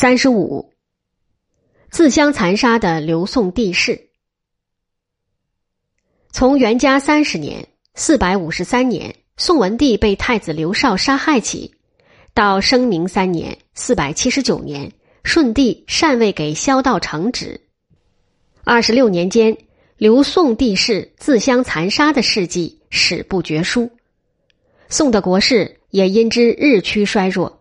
三十五，自相残杀的刘宋帝室。从元嘉三十年（四百五十三年），宋文帝被太子刘绍杀害起，到生明三年（四百七十九年），顺帝禅位给萧道成旨。二十六年间，刘宋帝室自相残杀的事迹史不绝书。宋的国势也因之日趋衰弱。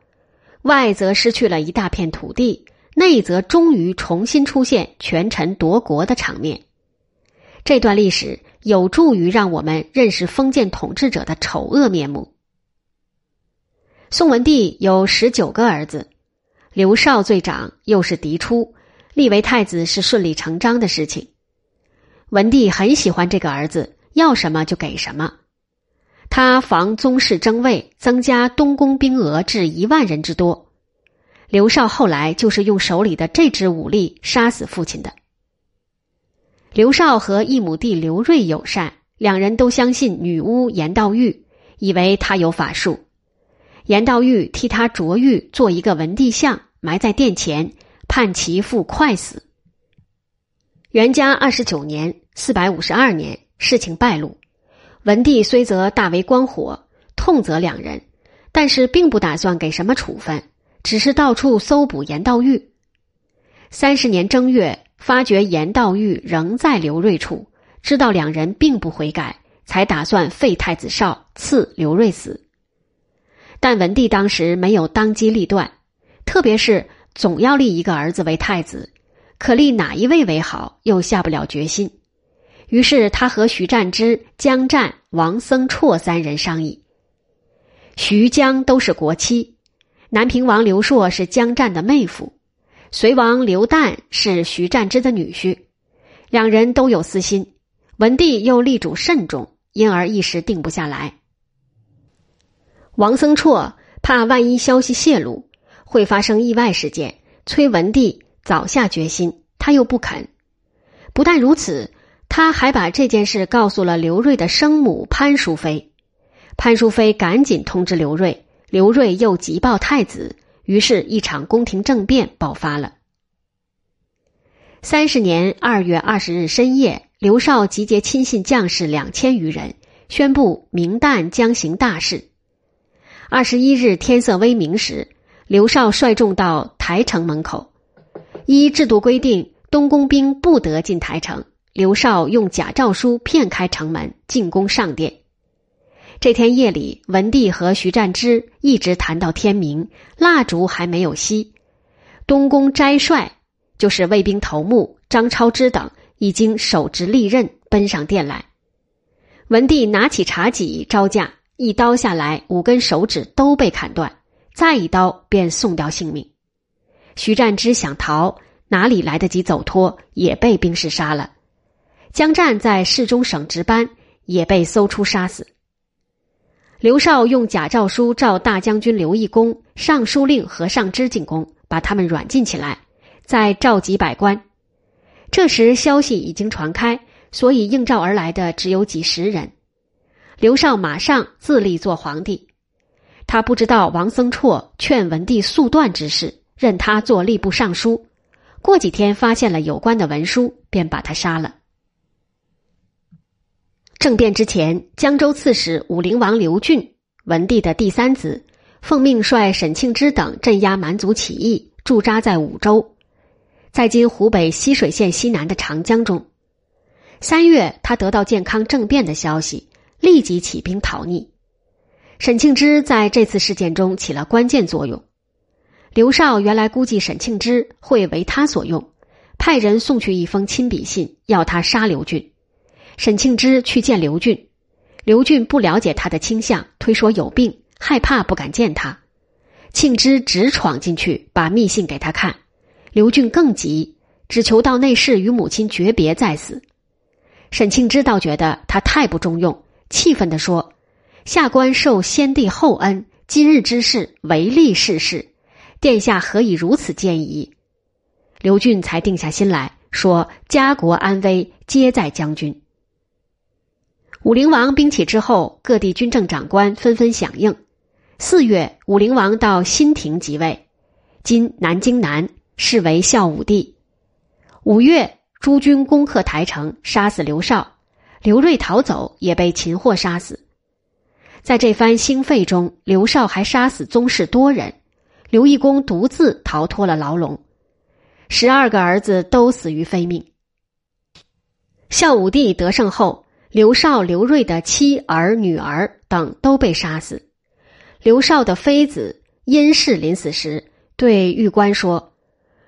外则失去了一大片土地，内则终于重新出现权臣夺国的场面。这段历史有助于让我们认识封建统治者的丑恶面目。宋文帝有十九个儿子，刘绍最长，又是嫡出，立为太子是顺理成章的事情。文帝很喜欢这个儿子，要什么就给什么。他防宗室争位，增加东宫兵额至一万人之多。刘绍后来就是用手里的这支武力杀死父亲的。刘少和一母弟刘瑞友善，两人都相信女巫严道玉，以为他有法术。严道玉替他琢玉做一个文帝像，埋在殿前，盼其父快死。元嘉二十九年（四百五十二年），事情败露。文帝虽则大为光火，痛责两人，但是并不打算给什么处分，只是到处搜捕严道玉。三十年正月，发觉严道玉仍在刘瑞处，知道两人并不悔改，才打算废太子少，赐刘瑞死。但文帝当时没有当机立断，特别是总要立一个儿子为太子，可立哪一位为好，又下不了决心。于是他和徐占之、江战、王僧绰三人商议。徐江都是国戚，南平王刘硕是江战的妹夫，隋王刘旦是徐占之的女婿，两人都有私心。文帝又力主慎重，因而一时定不下来。王僧绰怕万一消息泄露，会发生意外事件，催文帝早下决心，他又不肯。不但如此。他还把这件事告诉了刘瑞的生母潘淑妃，潘淑妃赶紧通知刘瑞，刘瑞又急报太子，于是，一场宫廷政变爆发了。三十年二月二十日深夜，刘绍集结亲信将士两千余人，宣布明旦将行大事。二十一日天色微明时，刘绍率众到台城门口，依制度规定，东宫兵不得进台城。刘绍用假诏书骗开城门，进宫上殿。这天夜里，文帝和徐占之一直谈到天明，蜡烛还没有熄。东宫斋帅，就是卫兵头目张超之等，已经手执利刃奔上殿来。文帝拿起茶几招架，一刀下来，五根手指都被砍断，再一刀便送掉性命。徐占之想逃，哪里来得及走脱，也被兵士杀了。江战在侍中省值班，也被搜出杀死。刘绍用假诏书召大将军刘义公、尚书令何尚之进宫，把他们软禁起来，再召集百官。这时消息已经传开，所以应召而来的只有几十人。刘绍马上自立做皇帝，他不知道王僧绰劝文帝速断之事，任他做吏部尚书。过几天发现了有关的文书，便把他杀了。政变之前，江州刺史武陵王刘俊，文帝的第三子，奉命率沈庆之等镇压蛮族起义，驻扎在武州，在今湖北浠水县西南的长江中。三月，他得到健康政变的消息，立即起兵讨逆。沈庆之在这次事件中起了关键作用。刘绍原来估计沈庆之会为他所用，派人送去一封亲笔信，要他杀刘俊。沈庆之去见刘俊，刘俊不了解他的倾向，推说有病，害怕不敢见他。庆之直闯进去，把密信给他看。刘俊更急，只求到内室与母亲诀别再死。沈庆之倒觉得他太不中用，气愤地说：“下官受先帝厚恩，今日之事唯利是事，殿下何以如此见疑？”刘俊才定下心来说：“家国安危皆在将军。”武陵王兵起之后，各地军政长官纷纷响应。四月，武陵王到新亭即位，今南京南，是为孝武帝。五月，诸军攻克台城，杀死刘绍，刘瑞逃走，也被擒获杀死。在这番兴废中，刘绍还杀死宗室多人，刘义公独自逃脱了牢笼，十二个儿子都死于非命。孝武帝得胜后，刘绍、刘瑞的妻儿、女儿等都被杀死。刘绍的妃子殷氏临死时对玉官说：“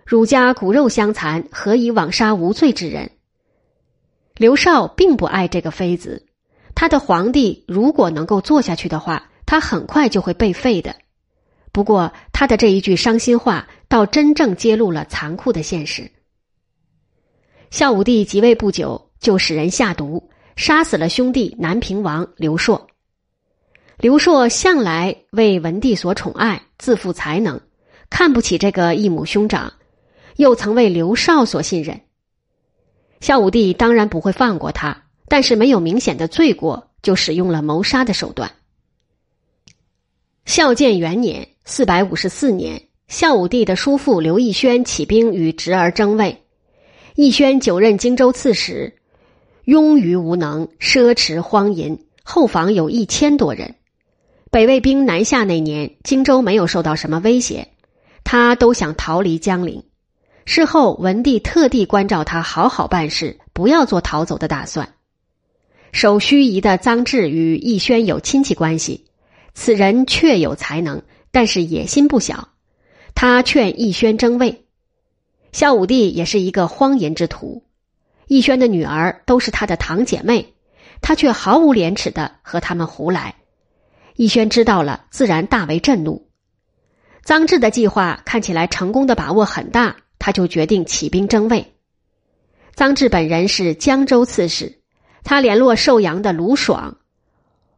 汝家骨肉相残，何以枉杀无罪之人？”刘绍并不爱这个妃子，他的皇帝如果能够做下去的话，他很快就会被废的。不过，他的这一句伤心话，倒真正揭露了残酷的现实。孝武帝即位不久，就使人下毒，杀死了兄弟南平王刘硕。刘硕向来为文帝所宠爱，自负才能，看不起这个异母兄长，又曾为刘绍所信任。孝武帝当然不会放过他，但是没有明显的罪过，就使用了谋杀的手段。孝建元年（四百五十四年），孝武帝的叔父刘义轩起兵与侄儿争位。义轩久任荆州刺史，庸愚无能，奢侈荒淫，后房有一千多人。北魏兵南下那年，荆州没有受到什么威胁，他都想逃离江陵。事后，文帝特地关照他好好办事，不要做逃走的打算。守盱眙的臧质与义轩有亲戚关系，此人确有才能，但是野心不小。他劝义轩争位。孝武帝也是一个荒淫之徒，逸轩的女儿都是他的堂姐妹，他却毫无廉耻的和他们胡来。逸轩知道了，自然大为震怒。臧质的计划看起来成功的把握很大，他就决定起兵争位。臧质本人是江州刺史，他联络寿阳的卢爽、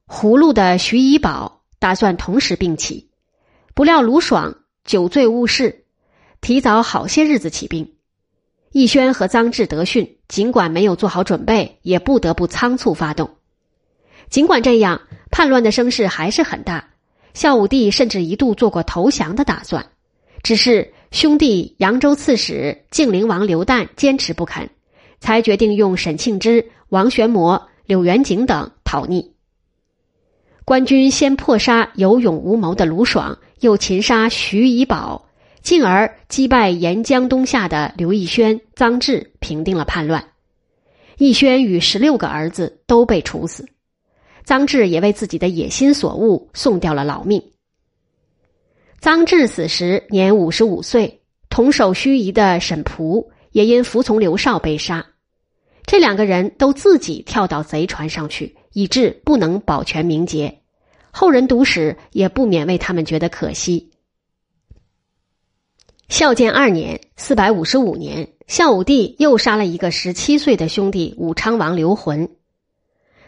葫芦的徐以宝，打算同时并起。不料卢爽酒醉误事，提早好些日子起兵。义轩和臧质得讯，尽管没有做好准备，也不得不仓促发动。尽管这样。叛乱的声势还是很大，孝武帝甚至一度做过投降的打算，只是兄弟扬州刺史晋陵王刘旦坚持不肯，才决定用沈庆之、王玄谟、柳元景等讨逆。官军先破杀有勇无谋的卢爽，又擒杀徐以宝，进而击败沿江东下的刘义轩、臧质，平定了叛乱。义轩与十六个儿子都被处死。臧质也为自己的野心所误，送掉了老命。臧质死时年五十五岁，同守盱眙的沈璞也因服从刘绍被杀。这两个人都自己跳到贼船上去，以致不能保全名节。后人读史也不免为他们觉得可惜。孝建二年（四百五十五年），孝武帝又杀了一个十七岁的兄弟武昌王刘浑。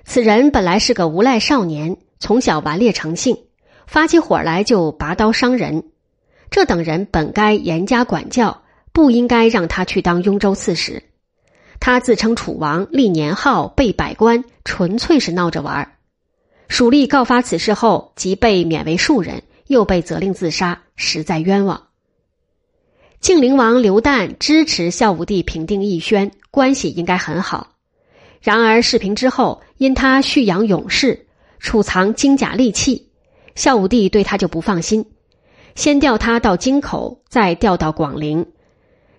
此人本来是个无赖少年，从小顽劣成性，发起火来就拔刀伤人。这等人本该严加管教，不应该让他去当雍州刺史。他自称楚王，立年号，被百官，纯粹是闹着玩儿蜀吏告发此事后，即被免为庶人，又被责令自杀，实在冤枉。晋灵王刘旦支持孝武帝平定义宣，关系应该很好。然而，事平之后，因他蓄养勇士，储藏精甲利器，孝武帝对他就不放心，先调他到京口，再调到广陵，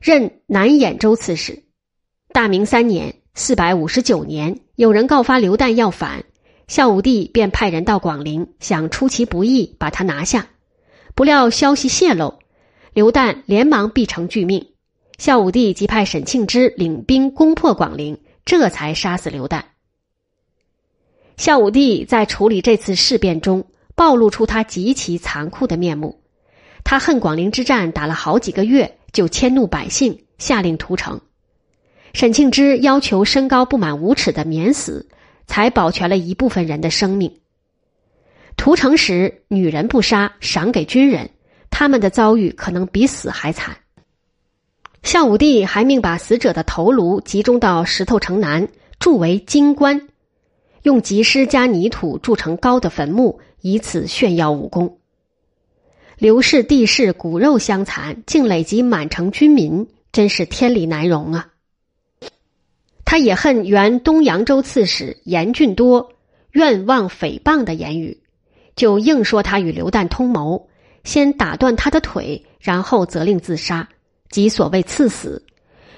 任南兖州刺史。大明三年（四百五十九年），有人告发刘旦要反，孝武帝便派人到广陵，想出其不意把他拿下。不料消息泄露，刘旦连忙必成拒命，孝武帝即派沈庆之领兵攻破广陵。这才杀死刘旦。孝武帝在处理这次事变中，暴露出他极其残酷的面目。他恨广陵之战打了好几个月，就迁怒百姓，下令屠城。沈庆之要求身高不满五尺的免死，才保全了一部分人的生命。屠城时，女人不杀，赏给军人，他们的遭遇可能比死还惨。孝武帝还命把死者的头颅集中到石头城南，筑为金棺，用吉尸加泥土筑成高的坟墓，以此炫耀武功。刘氏、帝氏骨肉相残，竟累及满城军民，真是天理难容啊！他也恨原东扬州刺史严俊多愿望诽谤的言语，就硬说他与刘旦通谋，先打断他的腿，然后责令自杀，即所谓赐死，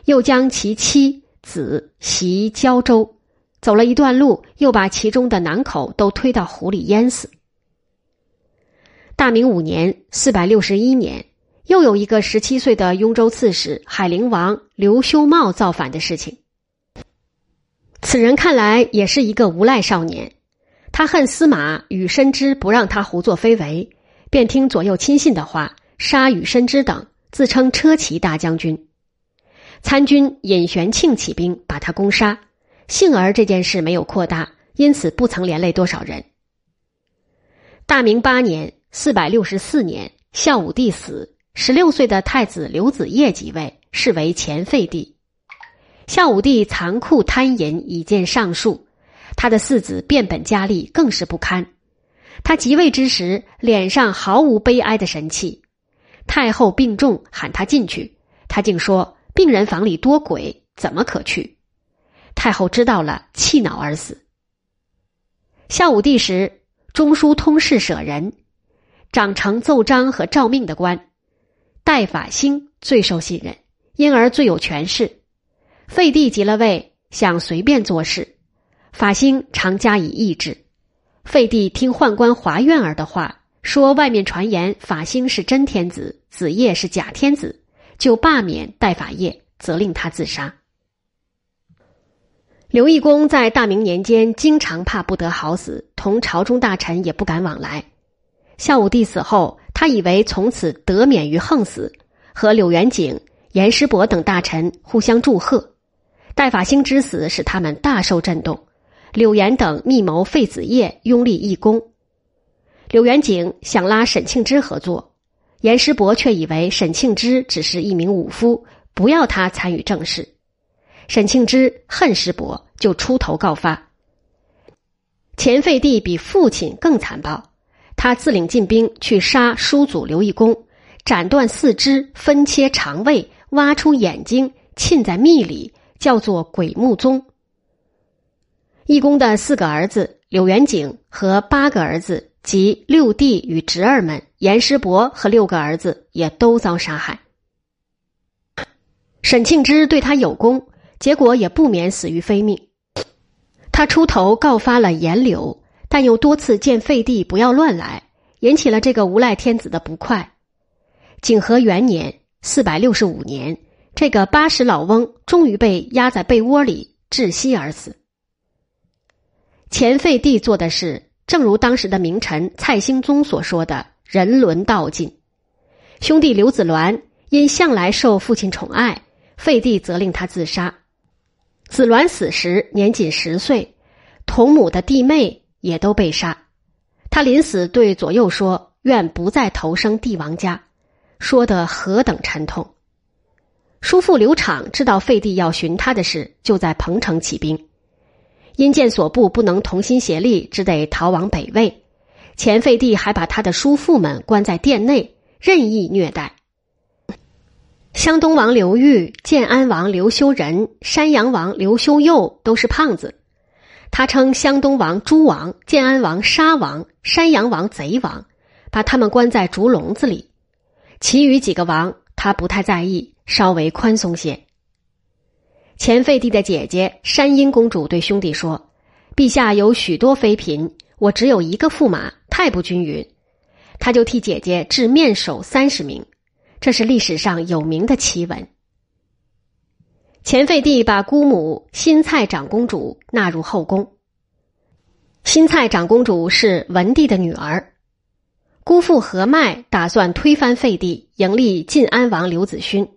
又将其妻子袭胶州。走了一段路，又把其中的南口都推到湖里淹死。大明五年（四百六十一年），又有一个十七岁的雍州刺史海陵王刘修茂造反的事情。此人看来也是一个无赖少年，他恨司马与深知不让他胡作非为，便听左右亲信的话，杀宇深之等，自称车骑大将军。参军尹玄庆起兵把他攻杀。幸而这件事没有扩大，因此不曾连累多少人。大明八年（四百六十四年），孝武帝死，十六岁的太子刘子业即位，是为前废帝。孝武帝残酷贪淫，已见上述，他的四子变本加厉，更是不堪。他即位之时，脸上毫无悲哀的神气。太后病重，喊他进去，他竟说：“病人房里多鬼，怎么可去？”太后知道了，气恼而死。孝武帝时，中书通事舍人，掌承奏章和诏命的官，代法兴最受信任，因而最有权势。废帝即了位，想随便做事，法兴常加以抑制。废帝听宦官华苑儿的话，说外面传言法兴是真天子，子业是假天子，就罢免代法业，责令他自杀。刘义公在大明年间，经常怕不得好死，同朝中大臣也不敢往来。孝武帝死后，他以为从此得免于横死，和柳元景、严师伯等大臣互相祝贺。戴法兴之死使他们大受震动，柳岩等密谋废子业，拥立义公。柳元景想拉沈庆之合作，严师伯却以为沈庆之只是一名武夫，不要他参与政事。沈庆之恨师伯，就出头告发。前废帝比父亲更残暴，他自领进兵去杀叔祖刘义公，斩断四肢，分切肠胃，挖出眼睛，浸在蜜里，叫做鬼目宗。义公的四个儿子柳元景和八个儿子及六弟与侄儿们严师伯和六个儿子也都遭杀害。沈庆之对他有功。结果也不免死于非命。他出头告发了严柳，但又多次见废帝不要乱来，引起了这个无赖天子的不快。景和元年（四百六十五年），这个八十老翁终于被压在被窝里窒息而死。前废帝做的事，正如当时的名臣蔡兴宗所说的“人伦道尽”。兄弟刘子鸾因向来受父亲宠爱，废帝责令他自杀。子鸾死时年仅十岁，同母的弟妹也都被杀。他临死对左右说：“愿不再投生帝王家。”说的何等沉痛！叔父刘昶知道废帝要寻他的事，就在彭城起兵。因见所部不能同心协力，只得逃往北魏。前废帝还把他的叔父们关在殿内，任意虐待。湘东王刘裕、建安王刘修仁、山阳王刘修佑都是胖子。他称湘东王猪王、建安王杀王、山阳王贼王，把他们关在竹笼子里。其余几个王他不太在意，稍微宽松些。前废帝的姐姐山阴公主对兄弟说：“陛下有许多妃嫔，我只有一个驸马，太不均匀。”他就替姐姐置面首三十名。这是历史上有名的奇闻。前废帝把姑母新蔡长公主纳入后宫。新蔡长公主是文帝的女儿，姑父何迈打算推翻废帝，迎立晋安王刘子勋。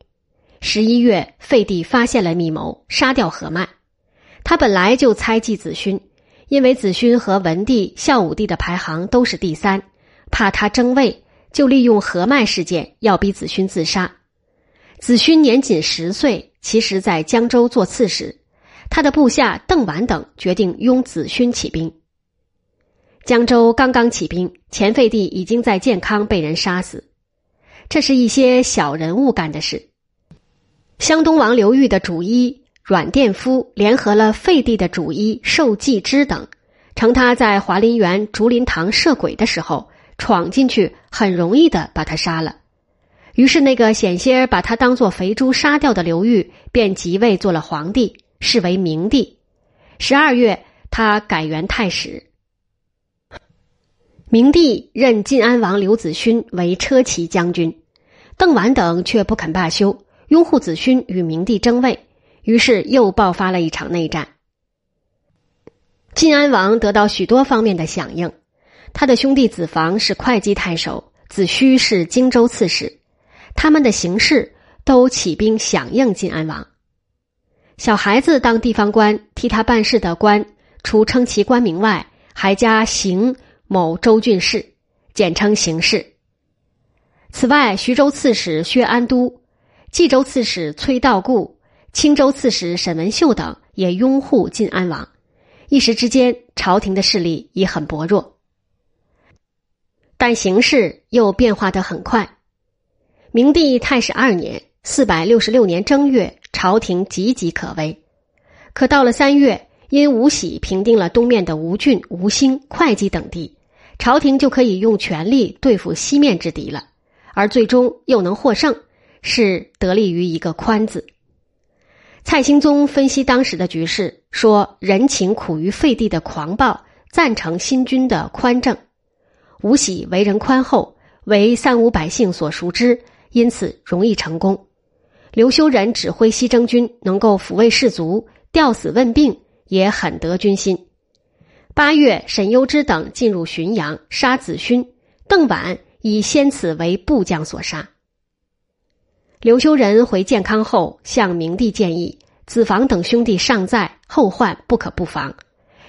十一月，废帝发现了密谋，杀掉何迈。他本来就猜忌子勋，因为子勋和文帝、孝武帝的排行都是第三，怕他争位。就利用何迈事件要逼子勋自杀。子勋年仅十岁，其实在江州做刺史。他的部下邓琬等决定拥子勋起兵。江州刚刚起兵，前废帝已经在建康被人杀死。这是一些小人物干的事。湘东王刘裕的主医阮殿夫联合了废帝的主医寿季之等，乘他在华林园竹林堂设鬼的时候闯进去，很容易的把他杀了。于是那个险些把他当做肥猪杀掉的刘裕，便即位做了皇帝，是为明帝。十二月，他改元太史。明帝任晋安王刘子勋为车骑将军，邓琬等却不肯罢休，拥护子勋与明帝争位，于是又爆发了一场内战。晋安王得到许多方面的响应，他的兄弟子房是会稽太守，子虚是荆州刺史，他们的行事都起兵响应晋安王。小孩子当地方官，替他办事的官，除称其官名外，还加行。某州郡事，简称行事。此外，徐州刺史薛安都、冀州刺史崔道固、青州刺史沈文秀等也拥护晋安王。一时之间，朝廷的势力已很薄弱。但形势又变化得很快。明帝太始二年（四百六十六年正月），朝廷岌岌可危。可到了三月，因吴喜平定了东面的吴郡、吴兴、会稽等地。朝廷就可以用权力对付西面之敌了，而最终又能获胜，是得力于一个“宽”字。蔡兴宗分析当时的局势，说人情苦于废帝的狂暴，赞成新君的宽政。吴喜为人宽厚，为三五百姓所熟知，因此容易成功。刘修仁指挥西征军，能够抚慰士卒，吊死问病，也很得军心。八月，沈攸之等进入浔阳，杀子勋。邓琬以先此为部将所杀。刘修仁回建康后，向明帝建议：子房等兄弟尚在，后患不可不防。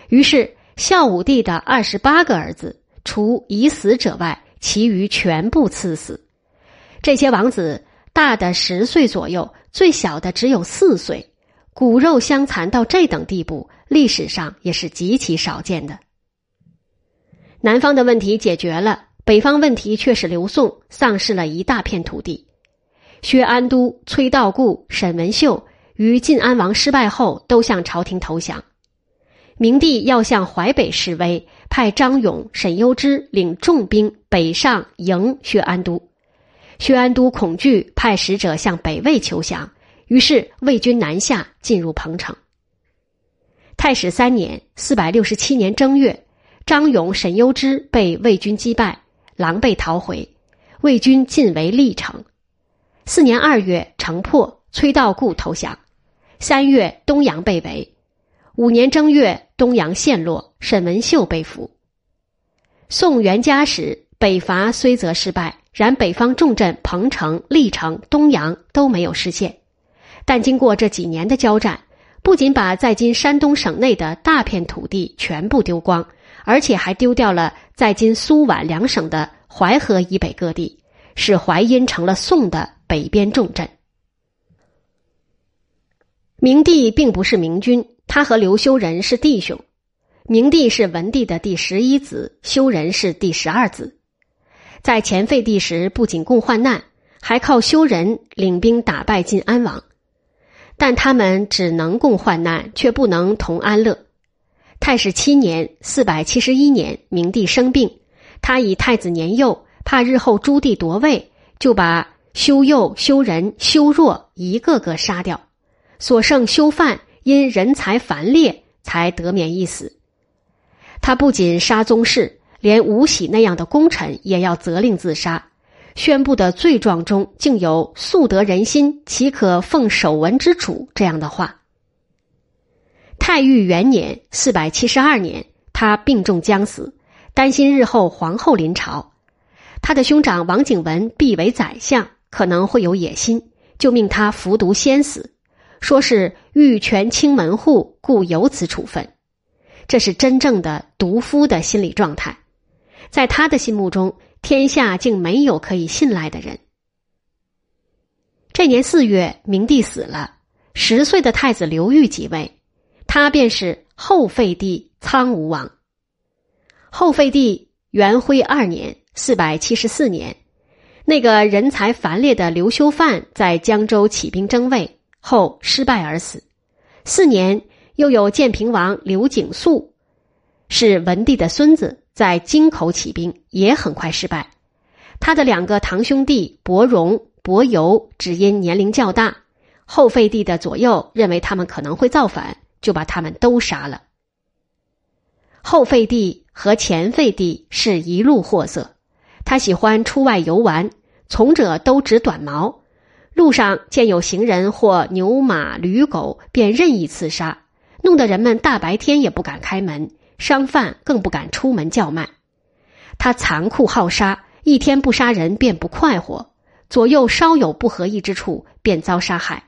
于是，孝武帝的二十八个儿子，除已死者外，其余全部赐死。这些王子，大的十岁左右，最小的只有四岁。骨肉相残到这等地步，历史上也是极其少见的。南方的问题解决了，北方问题却使刘宋丧失了一大片土地。薛安都、崔道固、沈文秀于晋安王失败后都向朝廷投降。明帝要向淮北示威，派张勇、沈攸之领重兵北上迎薛安都。薛安都恐惧，派使者向北魏求降。于是魏军南下，进入彭城。太史三年（四百六十七年正月），张勇、沈攸之被魏军击败，狼狈逃回，魏军进围历城。四年二月，城破，崔道固投降。三月，东阳被围。五年正月，东阳陷落，沈文秀被俘。宋元嘉时，北伐虽则失败，然北方重镇彭城、历城、东阳都没有失陷。但经过这几年的交战，不仅把在今山东省内的大片土地全部丢光，而且还丢掉了在今苏皖两省的淮河以北各地，使淮阴成了宋的北边重镇。明帝并不是明君，他和刘修仁是弟兄。明帝是文帝的第十一子，修仁是第十二子。在前废帝时，不仅共患难，还靠修仁领兵打败晋安王。但他们只能共患难，却不能同安乐。太史七年（四百七十一年），明帝生病，他以太子年幼，怕日后朱棣夺位，就把修幼、修仁、修若一个个杀掉。所剩修范因人才繁劣，才得免一死。他不仅杀宗室，连吴喜那样的功臣也要责令自杀。宣布的罪状中竟有“素得人心，岂可奉守文之主”这样的话。太裕元年（四百七十二年），他病重将死，担心日后皇后临朝，他的兄长王景文必为宰相，可能会有野心，就命他服毒先死，说是欲权倾门户，故有此处分。这是真正的毒夫的心理状态，在他的心目中。天下竟没有可以信赖的人。这年四月，明帝死了，十岁的太子刘裕即位，他便是后废帝苍梧王。后废帝元徽二年（四百七十四年），那个人才繁列的刘修范在江州起兵争魏后失败而死。四年，又有建平王刘景素，是文帝的孙子，在京口起兵，也很快失败。他的两个堂兄弟伯荣、伯游只因年龄较大，后废帝的左右认为他们可能会造反，就把他们都杀了。后废帝和前废帝是一路货色。他喜欢出外游玩，从者都执短毛，路上见有行人或牛马驴狗，便任意刺杀，弄得人们大白天也不敢开门，商贩更不敢出门叫卖。他残酷好杀，一天不杀人便不快活，左右稍有不合意之处便遭杀害，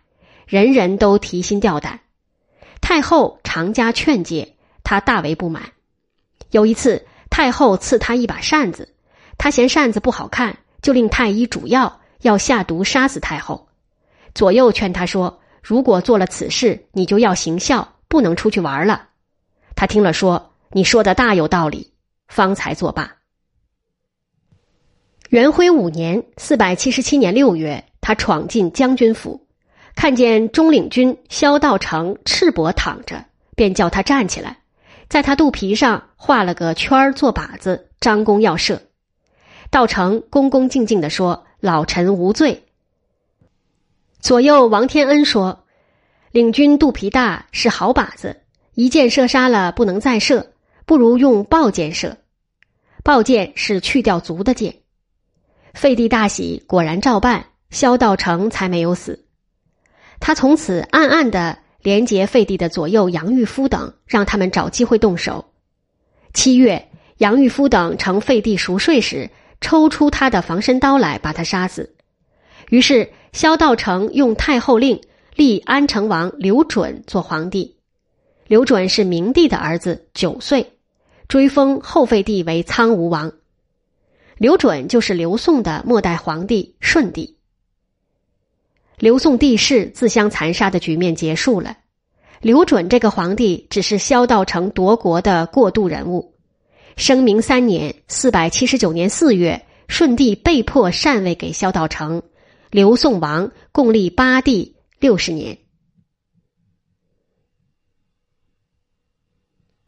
人人都提心吊胆。太后常加劝诫，他大为不满。有一次，太后赐他一把扇子。他嫌扇子不好看，就令太医煮药，要下毒杀死太后。左右劝他说：“如果做了此事，你就要行孝，不能出去玩了。”他听了说：“你说的大有道理。”方才作罢。元徽五年（四百七十七年六月），他闯进将军府，看见中领军萧道成赤膊躺着，便叫他站起来，在他肚皮上画了个圈儿做靶子，张弓要射。道成恭恭敬敬的说：“老臣无罪。”左右王天恩说：“领军肚皮大是好靶子，一箭射杀了不能再射，不如用爆箭射。爆箭是去掉足的箭。”废帝大喜，果然照办，萧道成才没有死。他从此暗暗的连结废帝的左右杨玉夫等，让他们找机会动手。七月，杨玉夫等乘废帝熟睡时。抽出他的防身刀来，把他杀死。于是萧道成用太后令立安成王刘准做皇帝。刘准是明帝的儿子，九岁，追封后废帝为苍梧王。刘准就是刘宋的末代皇帝顺帝。刘宋帝室自相残杀的局面结束了。刘准这个皇帝只是萧道成夺国的过渡人物。声明三年（四百七十九年四月），顺帝被迫禅位给萧道成，刘宋王共立八帝六十年。